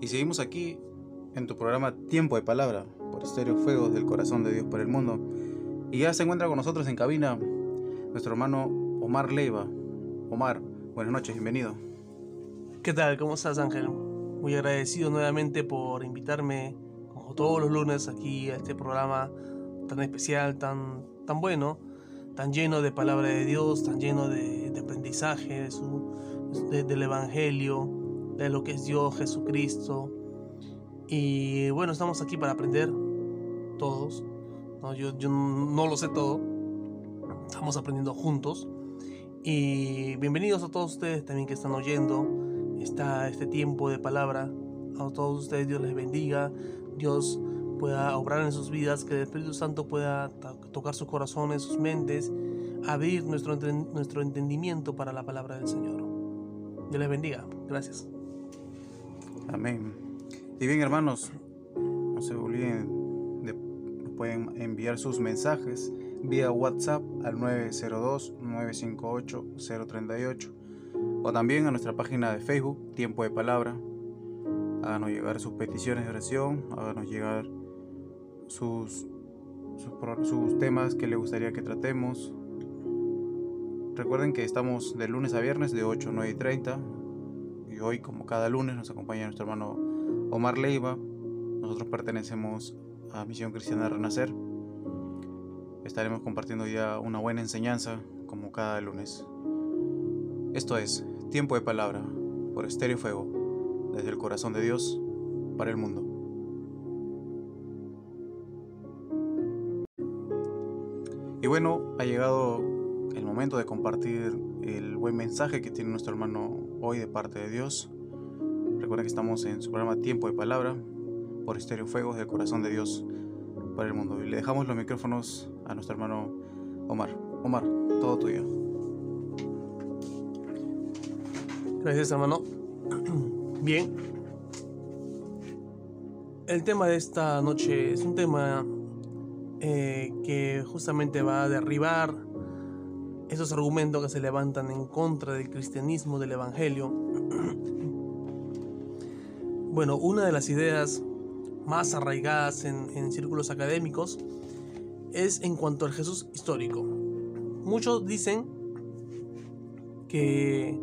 Y seguimos aquí en tu programa Tiempo de Palabra por Estéreo Fuegos del Corazón de Dios por el Mundo. Y ya se encuentra con nosotros en cabina nuestro hermano Omar Leiva. Omar, buenas noches, bienvenido. ¿Qué tal? ¿Cómo estás, Ángel? Muy agradecido nuevamente por invitarme, como todos los lunes, aquí a este programa tan especial, tan, tan bueno, tan lleno de palabra de Dios, tan lleno de, aprendizaje de su, del Evangelio, de lo que es Dios, Jesucristo. Y bueno, estamos aquí para aprender todos. Yo, yo no lo sé todo. Estamos aprendiendo juntos. Y bienvenidos a todos ustedes también que están oyendo está este tiempo de palabra. A todos ustedes Dios les bendiga. Dios pueda obrar en sus vidas, que el Espíritu Santo pueda tocar sus corazones, sus mentes, abrir nuestro, nuestro entendimiento para la palabra del Señor. Dios les bendiga. Gracias. Amén. Y bien, hermanos, no se olviden de pueden enviar sus mensajes vía WhatsApp al 902-958-038 o también a nuestra página de Facebook, Tiempo de Palabra. Háganos llegar sus peticiones de oración, háganos llegar sus, sus, temas que le gustaría que tratemos. Recuerden que estamos de lunes a viernes de 8 a 9 y 30. Hoy, como cada lunes, nos acompaña nuestro hermano Omar Leiva. Nosotros pertenecemos a Misión Cristiana Renacer. Estaremos compartiendo ya una buena enseñanza como cada lunes. Esto es Tiempo de Palabra por Estéreo Fuego, desde el corazón de Dios para el mundo. Y bueno, ha llegado el momento de compartir el buen mensaje que tiene nuestro hermano hoy de parte de Dios. Recuerden que estamos en su programa Tiempo de Palabra por Estéreo Fuego del corazón de Dios para el mundo. Y le dejamos los micrófonos a nuestro hermano Omar. Omar, todo tuyo. Gracias, hermano. Bien. El tema de esta noche es un tema eh, que justamente va a derribar esos argumentos que se levantan en contra del cristianismo, del evangelio. Bueno, una de las ideas más arraigadas en, círculos académicos es en cuanto al Jesús histórico. Muchos dicen que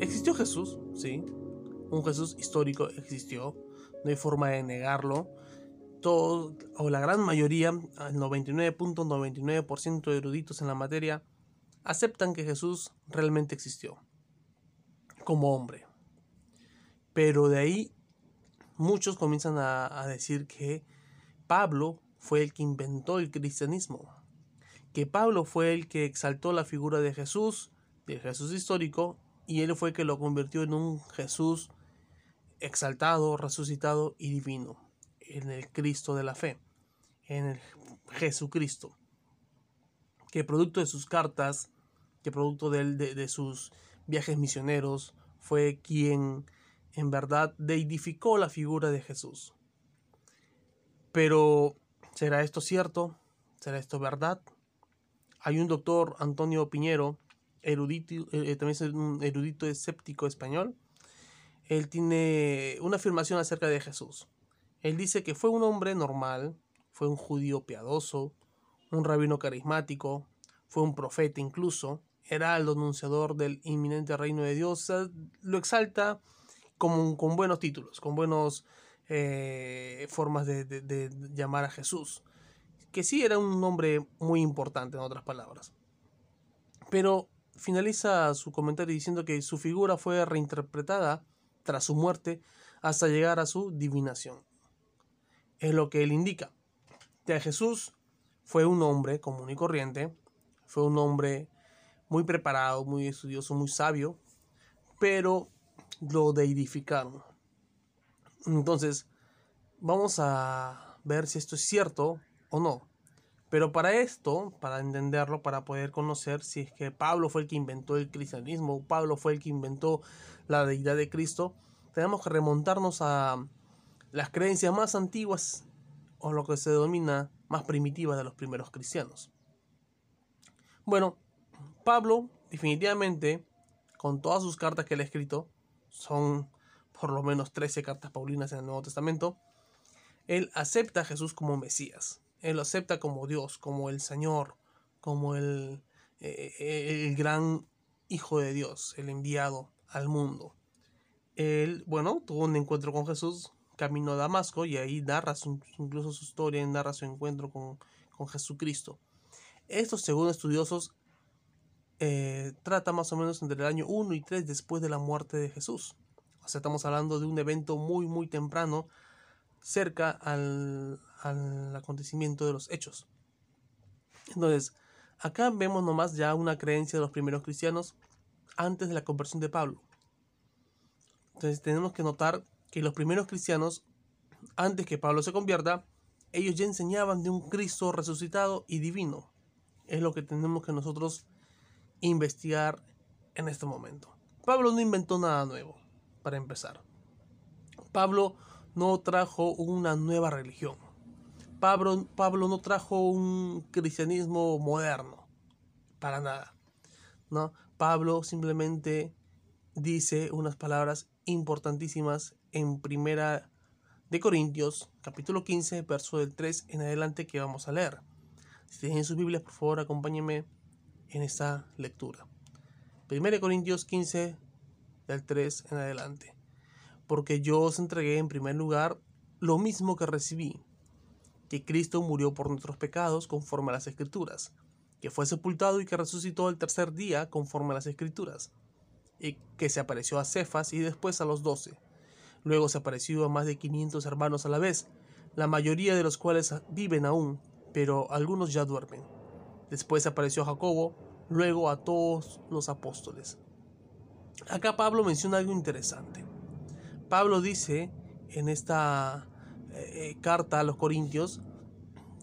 existió Jesús, sí, un Jesús histórico existió, no hay forma de negarlo. Todo, o la gran mayoría, el 99.99% de eruditos en la materia, aceptan que Jesús realmente existió como hombre. Pero de ahí muchos comienzan a, decir que Pablo fue el que inventó el cristianismo, que Pablo fue el que exaltó la figura de Jesús, del Jesús histórico, y él fue el que lo convirtió en un Jesús exaltado, resucitado y divino, en el Cristo de la fe, en el Jesucristo, que producto de sus cartas, que producto de, de sus viajes misioneros, fue quien en verdad deidificó la figura de Jesús. Pero, ¿será esto cierto? ¿Será esto verdad? Hay un doctor, Antonio Piñero, erudito, eh, eh, también es un erudito escéptico español. Él tiene una afirmación acerca de Jesús. Él dice que fue un hombre normal, fue un judío piadoso, un rabino carismático, fue un profeta incluso, era el anunciador del inminente reino de Dios, lo exalta con, buenos títulos, con buenas eh, formas de, llamar a Jesús. Que sí era un nombre muy importante, en otras palabras. Pero finaliza su comentario diciendo que su figura fue reinterpretada tras su muerte hasta llegar a su divinación. Es lo que él indica. Que Jesús fue un hombre común y corriente, fue un hombre muy preparado, muy estudioso, muy sabio, pero lo deidificaron. Entonces, vamos a ver si esto es cierto o no. Pero para esto, para entenderlo, para poder conocer si es que Pablo fue el que inventó el cristianismo, Pablo fue el que inventó la deidad de Cristo, tenemos que remontarnos a las creencias más antiguas o lo que se denomina más primitivas de los primeros cristianos. Bueno, Pablo definitivamente, con todas sus cartas que él ha escrito, son por lo menos 13 cartas paulinas en el Nuevo Testamento, él acepta a Jesús como Mesías. Él lo acepta como Dios, como el Señor, como el, eh, el gran Hijo de Dios, el enviado al mundo. Él, bueno, tuvo un encuentro con Jesús, camino a Damasco, y ahí narra incluso su historia, narra su encuentro con, con Jesucristo. Estos, según estudiosos, eh, trata más o menos entre el año 1 y 3 después de la muerte de Jesús. O sea, estamos hablando de un evento muy, muy temprano, cerca al, al acontecimiento de los hechos. Entonces, acá vemos nomás ya una creencia de los primeros cristianos antes de la conversión de Pablo. Entonces tenemos que notar que los primeros cristianos, antes que Pablo se convierta, ellos ya enseñaban de un Cristo resucitado y divino. Es lo que tenemos que nosotros investigar en este momento. Pablo no inventó nada nuevo, para empezar. Pablo no trajo una nueva religión. Pablo, Pablo no trajo un cristianismo moderno, para nada. ¿no? Pablo simplemente dice unas palabras importantísimas en primera de Corintios, capítulo 15, verso del 3 en adelante que vamos a leer. Si tienen sus Biblias, por favor, acompáñenme en esta lectura. 1 Corintios 15, del 3 en adelante. Porque yo os entregué en primer lugar lo mismo que recibí, que Cristo murió por nuestros pecados conforme a las Escrituras, que fue sepultado y que resucitó el tercer día conforme a las Escrituras, y que se apareció a Cefas y después a los doce. Luego se apareció a más de 500 hermanos a la vez, la mayoría de los cuales viven aún, pero algunos ya duermen. Después apareció Jacobo, luego a todos los apóstoles. Acá Pablo menciona algo interesante. Pablo dice en esta eh, eh, carta a los Corintios,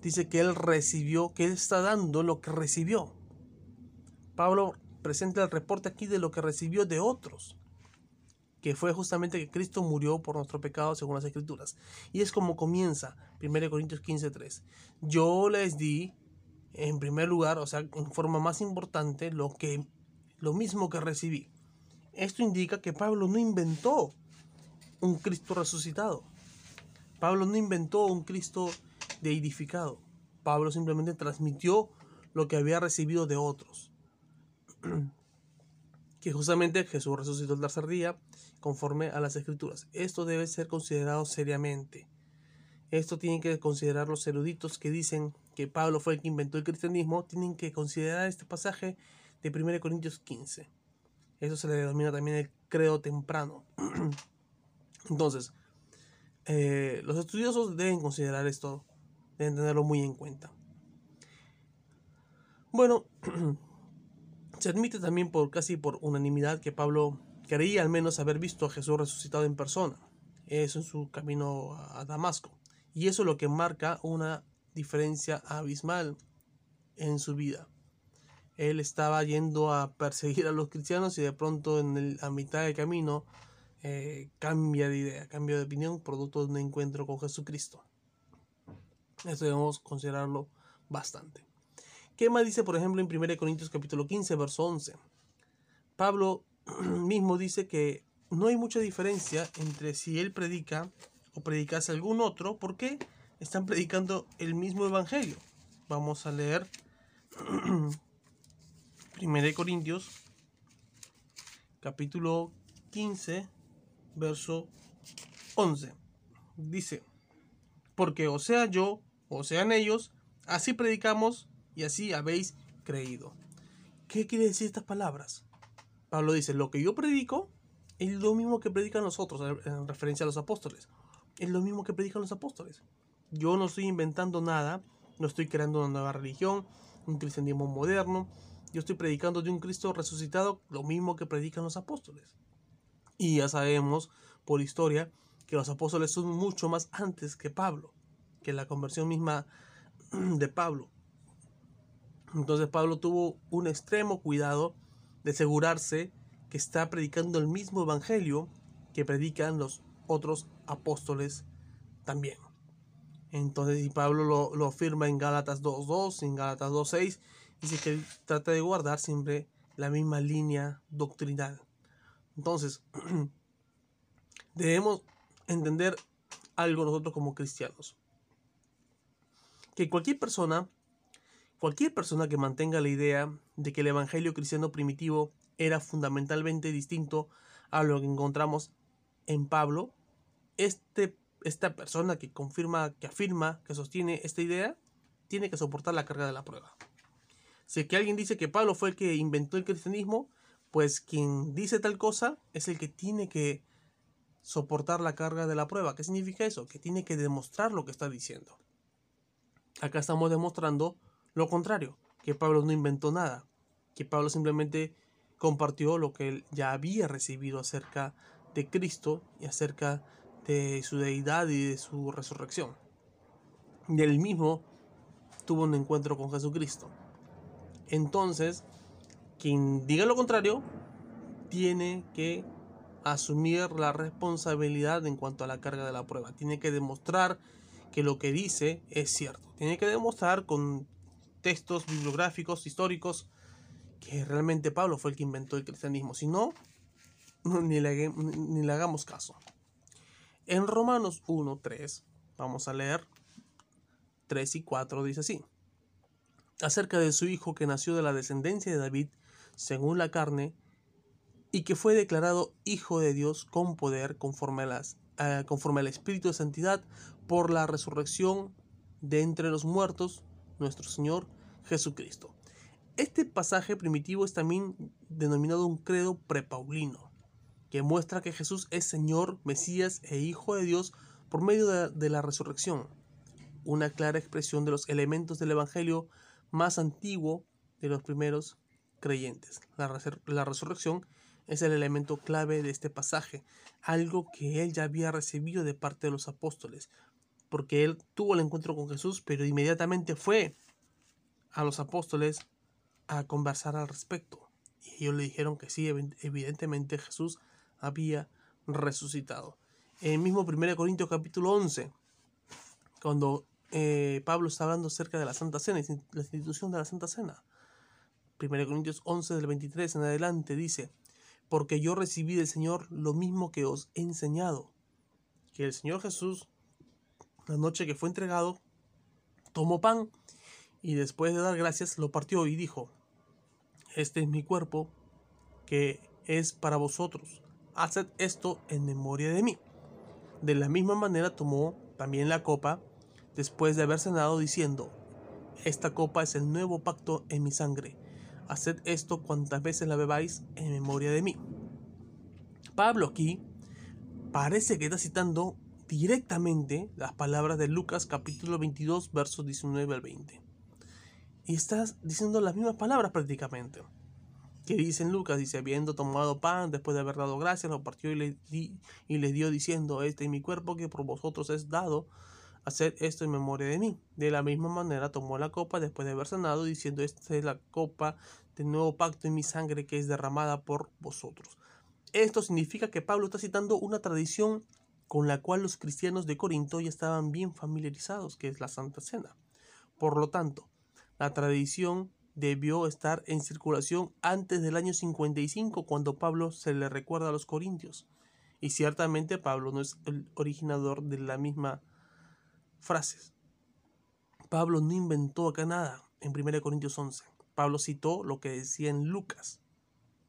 dice que él recibió, que él está dando lo que recibió. Pablo presenta el reporte aquí de lo que recibió de otros, que fue justamente que Cristo murió por nuestro pecado según las Escrituras. Y es como comienza 1 Corintios 15:3. Yo les di en primer lugar, o sea, en forma más importante, lo que lo mismo que recibí. Esto indica que Pablo no inventó un Cristo resucitado. Pablo no inventó un Cristo deidificado. Pablo simplemente transmitió lo que había recibido de otros. que justamente Jesús resucitó el tercer día conforme a las escrituras. Esto debe ser considerado seriamente. Esto tienen que considerar los eruditos que dicen Pablo fue el que inventó el cristianismo, tienen que considerar este pasaje de 1 Corintios 15. Eso se le denomina también el credo temprano. Entonces, eh, los estudiosos deben considerar esto, deben tenerlo muy en cuenta. Bueno, se admite también por casi por unanimidad que Pablo creía al menos haber visto a Jesús resucitado en persona. Eso en su camino a Damasco. Y eso es lo que marca una diferencia abismal en su vida. Él estaba yendo a perseguir a los cristianos y de pronto en el, a mitad del camino eh, cambia de idea, cambia de opinión, producto de un encuentro con Jesucristo. Esto debemos considerarlo bastante. ¿Qué más dice, por ejemplo, en 1 Corintios capítulo 15, verso 11? Pablo mismo dice que no hay mucha diferencia entre si él predica o predicase algún otro, porque están predicando el mismo evangelio. Vamos a leer 1 Corintios, capítulo 15, verso 11. Dice, porque o sea yo, o sean ellos, así predicamos y así habéis creído. ¿Qué quiere decir estas palabras? Pablo dice, lo que yo predico es lo mismo que predican los otros, en referencia a los apóstoles es lo mismo que predican los apóstoles. Yo no estoy inventando nada, no estoy creando una nueva religión, un cristianismo moderno. Yo estoy predicando de un Cristo resucitado, lo mismo que predican los apóstoles. Y ya sabemos por historia que los apóstoles son mucho más antes que Pablo, que la conversión misma de Pablo. Entonces Pablo tuvo un extremo cuidado de asegurarse que está predicando el mismo evangelio que predican los otros apóstoles también. Entonces, y Pablo lo, lo afirma en Gálatas 2.2, en Gálatas 2.6, dice que trata de guardar siempre la misma línea doctrinal. Entonces, debemos entender algo nosotros como cristianos. Que cualquier persona, cualquier persona que mantenga la idea de que el evangelio cristiano primitivo era fundamentalmente distinto a lo que encontramos en Pablo, este, esta persona que confirma, que afirma, que sostiene esta idea, tiene que soportar la carga de la prueba. Si que alguien dice que Pablo fue el que inventó el cristianismo, pues quien dice tal cosa es el que tiene que soportar la carga de la prueba. ¿Qué significa eso? Que tiene que demostrar lo que está diciendo. Acá estamos demostrando lo contrario, que Pablo no inventó nada, que Pablo simplemente compartió lo que él ya había recibido acerca de Cristo y acerca de su deidad y de su resurrección. Y él mismo tuvo un encuentro con Jesucristo. Entonces, quien diga lo contrario, tiene que asumir la responsabilidad en cuanto a la carga de la prueba. Tiene que demostrar que lo que dice es cierto. Tiene que demostrar con textos bibliográficos, históricos, que realmente Pablo fue el que inventó el cristianismo. Si no, ni le, ni le hagamos caso. En Romanos 1, 3, vamos a leer 3 y 4, dice así. Acerca de su hijo que nació de la descendencia de David, según la carne, y que fue declarado Hijo de Dios con poder conforme, conforme al Espíritu de Santidad por la resurrección de entre los muertos, nuestro Señor Jesucristo. Este pasaje primitivo es también denominado un credo prepaulino, que muestra que Jesús es Señor, Mesías e Hijo de Dios por medio de, la resurrección, una clara expresión de los elementos del Evangelio más antiguo de los primeros creyentes. La, la resurrección es el elemento clave de este pasaje, algo que él ya había recibido de parte de los apóstoles, porque él tuvo el encuentro con Jesús, pero inmediatamente fue a los apóstoles a conversar al respecto. Y ellos le dijeron que sí, evidentemente Jesús había resucitado. En el mismo 1 Corintios capítulo 11, cuando eh, Pablo está hablando acerca de la Santa Cena, la institución de la Santa Cena. 1 Corintios 11 del 23 en adelante dice, porque yo recibí del Señor lo mismo que os he enseñado, que el Señor Jesús, la noche que fue entregado, tomó pan y después de dar gracias lo partió y dijo, este es mi cuerpo que es para vosotros, haced esto en memoria de mí. De la misma manera tomó también la copa después de haber cenado diciendo, esta copa es el nuevo pacto en mi sangre haced esto cuantas veces la bebáis en memoria de mí. Pablo aquí parece que está citando directamente las palabras de Lucas capítulo 22 versos 19 al 20. Y está diciendo las mismas palabras prácticamente. Que dice en Lucas, dice, habiendo tomado pan, después de haber dado gracias, lo partió y le, y le dio diciendo, este es mi cuerpo que por vosotros es dado, haced esto en memoria de mí. De la misma manera tomó la copa después de haber sanado, diciendo, esta es la copa del nuevo pacto en mi sangre que es derramada por vosotros. Esto significa que Pablo está citando una tradición con la cual los cristianos de Corinto ya estaban bien familiarizados, que es la Santa Cena. Por lo tanto, la tradición debió estar en circulación antes del año 55, cuando Pablo se le recuerda a los corintios. Y ciertamente Pablo no es el originador de la misma frase. Pablo no inventó acá nada en 1 Corintios 11. Pablo citó lo que decía en Lucas.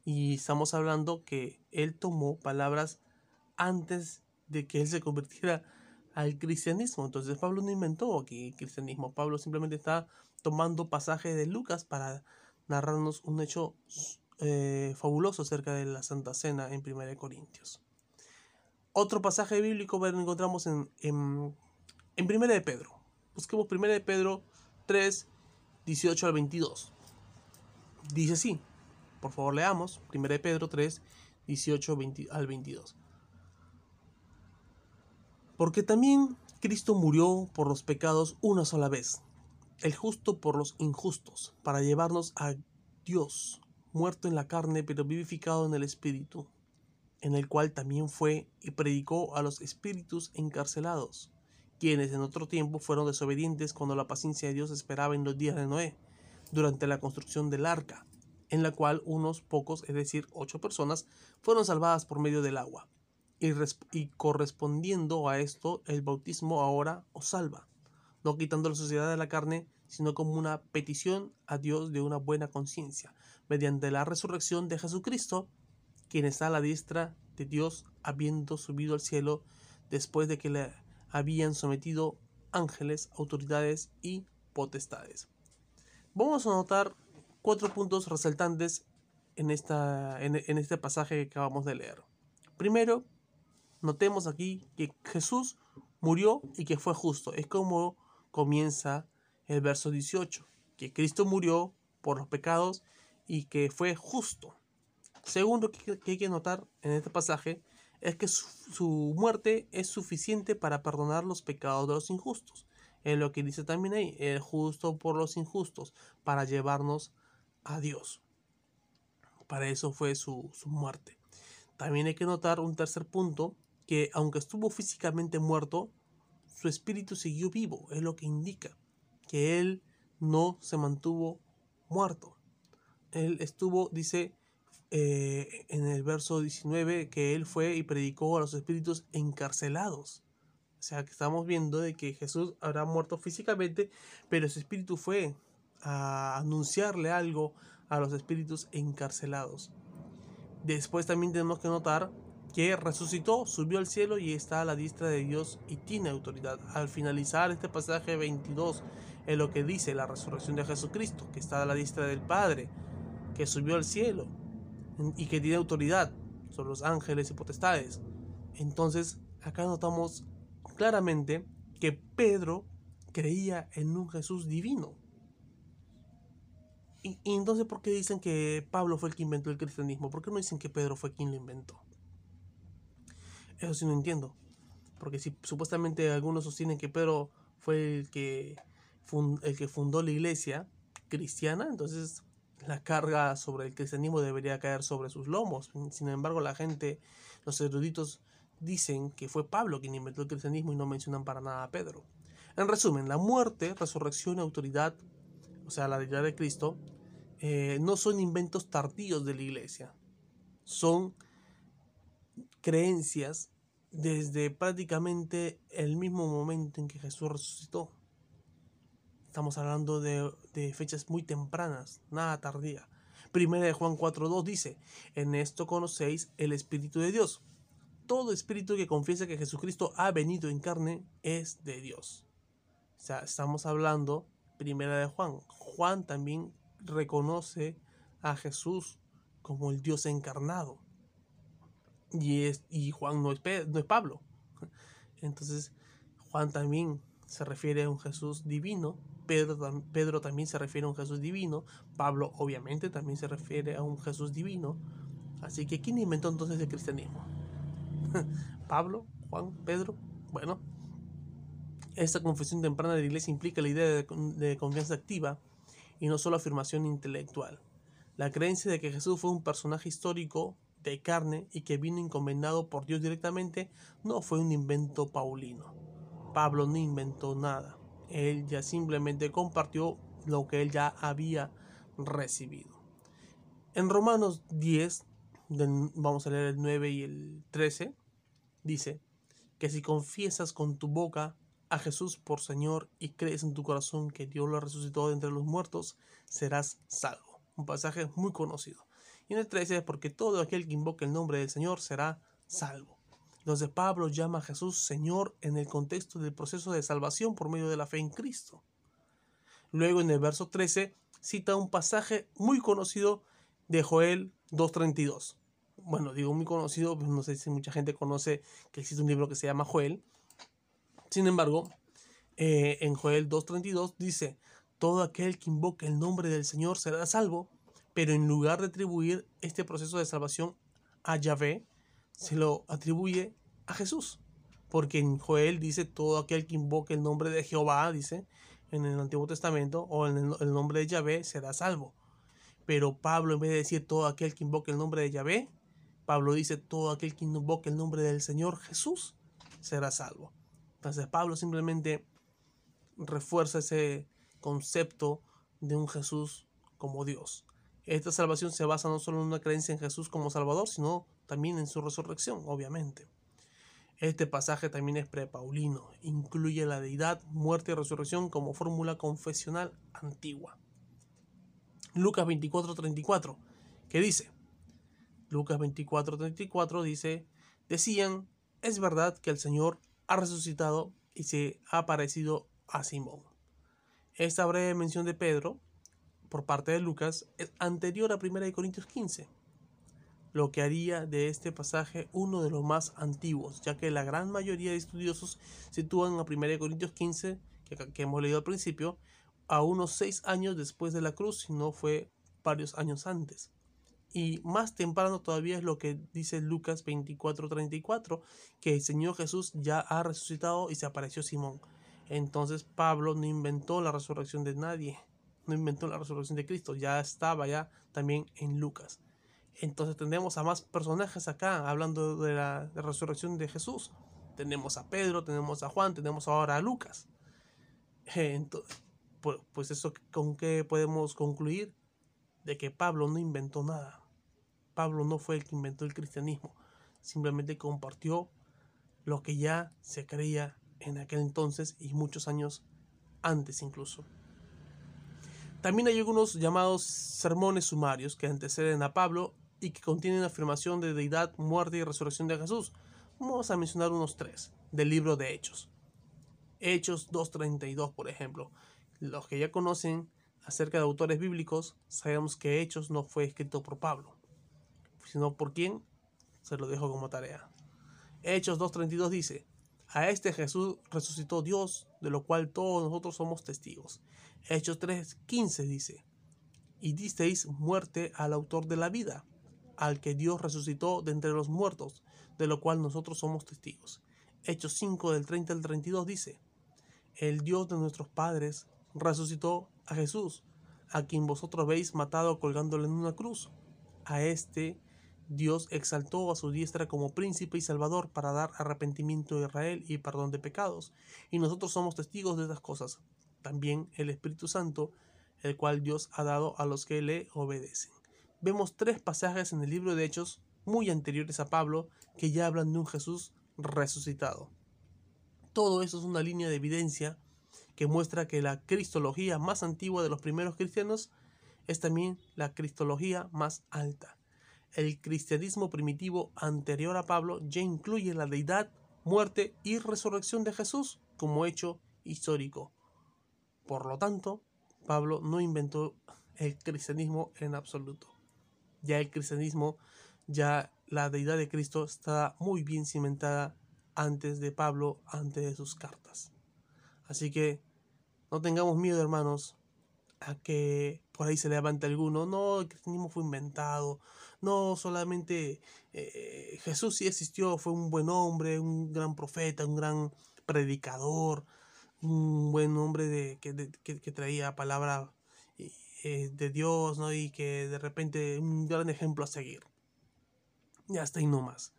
Y estamos hablando que él tomó palabras antes de que él se convirtiera al cristianismo. Entonces Pablo no inventó aquí cristianismo. Pablo simplemente está tomando pasajes de Lucas para narrarnos un hecho eh, fabuloso acerca de la Santa Cena en 1 Corintios. Otro pasaje bíblico lo encontramos en, en, en 1 de Pedro. Busquemos 1 de Pedro 3, 18 al 22. Dice así, por favor leamos, 1 Pedro 3, 18 al 22. Porque también Cristo murió por los pecados una sola vez, el justo por los injustos, para llevarnos a Dios, muerto en la carne, pero vivificado en el Espíritu, en el cual también fue y predicó a los espíritus encarcelados, quienes en otro tiempo fueron desobedientes cuando la paciencia de Dios esperaba en los días de Noé durante la construcción del arca, en la cual unos pocos, es decir, ocho personas, fueron salvadas por medio del agua. y, correspondiendo a esto, el bautismo ahora os salva, no quitando la sociedad de la carne, sino como una petición a Dios de una buena conciencia, mediante la resurrección de Jesucristo, quien está a la diestra de Dios, habiendo subido al cielo después de que le habían sometido ángeles, autoridades y potestades. Vamos a notar cuatro puntos resaltantes en, esta, en, en este pasaje que acabamos de leer. Primero, notemos aquí que Jesús murió y que fue justo. Es como comienza el verso 18, que Cristo murió por los pecados y que fue justo. Segundo que hay que notar en este pasaje es que su, muerte es suficiente para perdonar los pecados de los injustos. Es lo que dice también ahí, el justo por los injustos, para llevarnos a Dios. Para eso fue su, su muerte. También hay que notar un tercer punto, que aunque estuvo físicamente muerto, su espíritu siguió vivo, es lo que indica que él no se mantuvo muerto. Él estuvo, dice eh, en el verso 19, que él fue y predicó a los espíritus encarcelados. O sea, que estamos viendo de que Jesús habrá muerto físicamente, pero su espíritu fue a anunciarle algo a los espíritus encarcelados. Después también tenemos que notar que resucitó, subió al cielo y está a la diestra de Dios y tiene autoridad. Al finalizar este pasaje 22 es lo que dice la resurrección de Jesucristo, que está a la diestra del Padre, que subió al cielo y que tiene autoridad sobre los ángeles y potestades. Entonces, acá notamos claramente que Pedro creía en un Jesús divino. Y, entonces, ¿por qué dicen que Pablo fue el que inventó el cristianismo? ¿Por qué no dicen que Pedro fue quien lo inventó? Eso sí no entiendo. Porque si supuestamente algunos sostienen que Pedro fue el que, fundó la iglesia cristiana, entonces la carga sobre el cristianismo debería caer sobre sus lomos. Sin embargo, la gente, los eruditos dicen que fue Pablo quien inventó el cristianismo y no mencionan para nada a Pedro. En resumen, la muerte, resurrección y autoridad, o sea, la deidad de Cristo, eh, no son inventos tardíos de la iglesia. Son creencias desde prácticamente el mismo momento en que Jesús resucitó. Estamos hablando de, fechas muy tempranas, nada tardía. Primera de Juan 4.2 dice, en esto conocéis el Espíritu de Dios. Todo espíritu que confiesa que Jesucristo ha venido en carne es de Dios. O sea, estamos hablando, primera de Juan. Juan también reconoce a Jesús como el Dios encarnado. Y, es, y Juan no es, no es Pablo. Entonces, Juan también se refiere a un Jesús divino. Pedro, Pedro también se refiere a un Jesús divino. Pablo, obviamente, también se refiere a un Jesús divino. Así que, ¿quién inventó entonces el cristianismo? Pablo, Juan, Pedro. Bueno, esta confesión temprana de la iglesia implica la idea de, de, confianza activa y no solo afirmación intelectual. La creencia de que Jesús fue un personaje histórico de carne y que vino encomendado por Dios directamente no fue un invento paulino. Pablo no inventó nada. Él ya simplemente compartió lo que él ya había recibido. En Romanos 10, vamos a leer el 9 y el 13, dice que si confiesas con tu boca a Jesús por Señor y crees en tu corazón que Dios lo resucitó de entre los muertos, serás salvo. Un pasaje muy conocido. Y en el 13 es porque todo aquel que invoque el nombre del Señor será salvo. Entonces Pablo llama a Jesús Señor en el contexto del proceso de salvación por medio de la fe en Cristo. Luego en el verso 13 cita un pasaje muy conocido de Joel 2.32. Bueno, digo muy conocido, pues no sé si mucha gente conoce que existe un libro que se llama Joel. Sin embargo, eh, en Joel 2.32 dice, todo aquel que invoque el nombre del Señor será salvo pero en lugar de atribuir este proceso de salvación a Yahvé, se lo atribuye a Jesús. Porque en Joel dice todo aquel que invoque el nombre de Jehová, dice en el Antiguo Testamento, o en el, nombre de Yahvé, será salvo. Pero Pablo, en vez de decir todo aquel que invoque el nombre de Yahvé, Pablo dice todo aquel que invoque el nombre del Señor Jesús será salvo. Entonces Pablo simplemente refuerza ese concepto de un Jesús como Dios. Esta salvación se basa no solo en una creencia en Jesús como Salvador, sino también en su resurrección, obviamente. Este pasaje también es prepaulino, incluye la deidad, muerte y resurrección como fórmula confesional antigua. Lucas 24:34, que dice, Lucas 24:34 dice, decían, es verdad que el Señor ha resucitado y se ha aparecido a Simón. Esta breve mención de Pedro, por parte de Lucas, es anterior a 1 Corintios 15, lo que haría de este pasaje uno de los más antiguos, ya que la gran mayoría de estudiosos sitúan a 1 Corintios 15, que, hemos leído al principio, a unos seis años después de la cruz, si no fue varios años antes. Y más temprano todavía es lo que dice Lucas 24:34, que el Señor Jesús ya ha resucitado y se apareció Simón. Entonces Pablo no inventó la resurrección de nadie, no inventó la resurrección de Cristo, ya estaba ya también en Lucas. Entonces tenemos a más personajes acá hablando de la, resurrección de Jesús. Tenemos a Pedro, tenemos a Juan, tenemos ahora a Lucas. Entonces, pues eso con qué podemos concluir de que Pablo no inventó nada. Pablo no fue el que inventó el cristianismo, simplemente compartió lo que ya se creía en aquel entonces y muchos años antes incluso. También hay algunos llamados sermones sumarios que anteceden a Pablo y que contienen afirmación de deidad, muerte y resurrección de Jesús. Vamos a mencionar unos tres del libro de Hechos. Hechos 2.32, por ejemplo, los que ya conocen acerca de autores bíblicos, sabemos que Hechos no fue escrito por Pablo, sino por quién, se lo dejo como tarea. Hechos 2.32 dice, a este Jesús resucitó Dios, de lo cual todos nosotros somos testigos. Hechos 3.15 dice, y disteis muerte al autor de la vida, al que Dios resucitó de entre los muertos, de lo cual nosotros somos testigos. Hechos 5 del 30 al 32 dice, el Dios de nuestros padres resucitó a Jesús, a quien vosotros veis matado colgándole en una cruz. A este Dios exaltó a su diestra como príncipe y salvador para dar arrepentimiento a Israel y perdón de pecados. Y nosotros somos testigos de estas cosas. También el Espíritu Santo, el cual Dios ha dado a los que le obedecen. Vemos tres pasajes en el libro de Hechos muy anteriores a Pablo que ya hablan de un Jesús resucitado. Todo eso es una línea de evidencia que muestra que la cristología más antigua de los primeros cristianos es también la cristología más alta. El cristianismo primitivo anterior a Pablo ya incluye la deidad, muerte y resurrección de Jesús como hecho histórico. Por lo tanto, Pablo no inventó el cristianismo en absoluto. Ya el cristianismo, ya la deidad de Cristo está muy bien cimentada antes de Pablo, antes de sus cartas. Así que no tengamos miedo, hermanos, a que por ahí se levante alguno. No, el cristianismo fue inventado. No, solamente eh, Jesús sí existió, fue un buen hombre, un gran profeta, un gran predicador, un buen hombre de, que, que, traía palabra eh, de Dios, ¿no? Y que de repente un gran ejemplo a seguir. Y hasta ahí no más.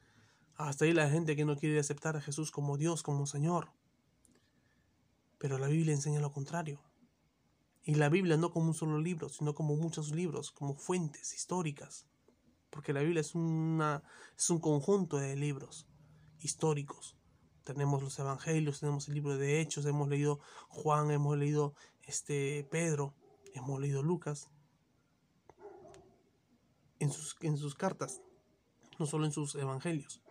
Hasta ahí la gente que no quiere aceptar a Jesús como Dios, como Señor. Pero la Biblia enseña lo contrario. Y la Biblia no como un solo libro, sino como muchos libros, como fuentes históricas. Porque la Biblia es, una, es un conjunto de libros históricos. Tenemos los evangelios, tenemos el libro de Hechos, hemos leído Juan, hemos leído este Pedro, hemos leído Lucas. En sus, en sus cartas, no solo en sus evangelios,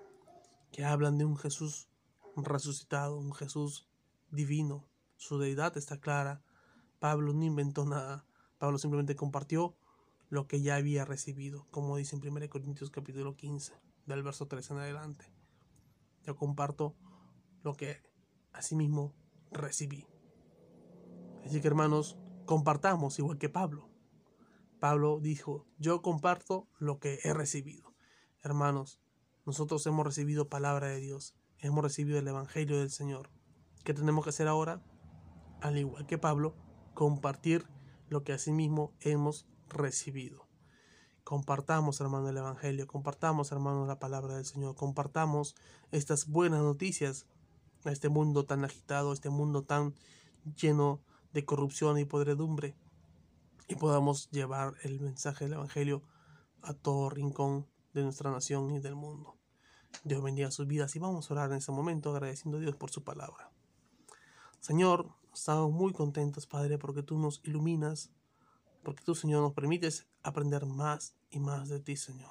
que hablan de un Jesús resucitado, un Jesús divino, su deidad está clara. Pablo no inventó nada. Pablo simplemente compartió lo que ya había recibido, como dice en 1 Corintios capítulo 15, del verso 3 en adelante. Yo comparto lo que asimismo recibí. Así que hermanos, compartamos igual que Pablo. Pablo dijo, yo comparto lo que he recibido. Hermanos, nosotros hemos recibido palabra de Dios, hemos recibido el Evangelio del Señor. ¿Qué tenemos que hacer ahora? al igual que Pablo, compartir lo que asimismo hemos recibido. Compartamos, hermano, el Evangelio, compartamos, hermano, la palabra del Señor, compartamos estas buenas noticias a este mundo tan agitado, este mundo tan lleno de corrupción y podredumbre, y podamos llevar el mensaje del Evangelio a todo rincón de nuestra nación y del mundo. Dios bendiga sus vidas y vamos a orar en ese momento agradeciendo a Dios por su palabra. Señor, estamos muy contentos, Padre, porque tú nos iluminas, porque tú, Señor, nos permites aprender más y más de ti, Señor.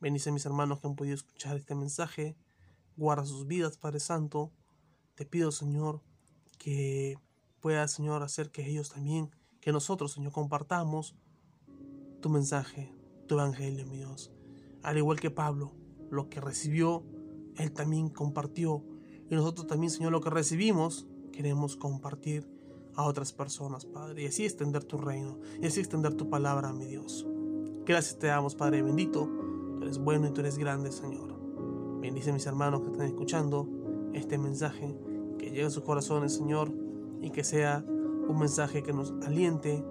Bendice a mis hermanos que han podido escuchar este mensaje. Guarda sus vidas, Padre Santo. Te pido, Señor, que puedas, Señor, hacer que ellos también, que nosotros, Señor, compartamos tu mensaje, tu evangelio, mi Dios. Al igual que Pablo, lo que recibió, él también compartió. Y nosotros también, Señor, lo que recibimos, queremos compartir a otras personas, Padre. Y así extender tu reino. Y así extender tu palabra, mi Dios. Gracias te damos, Padre bendito. Tú eres bueno y tú eres grande, Señor. Bendice a mis hermanos que están escuchando este mensaje. Que llegue a sus corazones, Señor. Y que sea un mensaje que nos aliente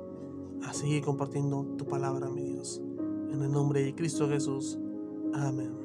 a seguir compartiendo tu palabra, mi Dios. En el nombre de Cristo Jesús. Amén.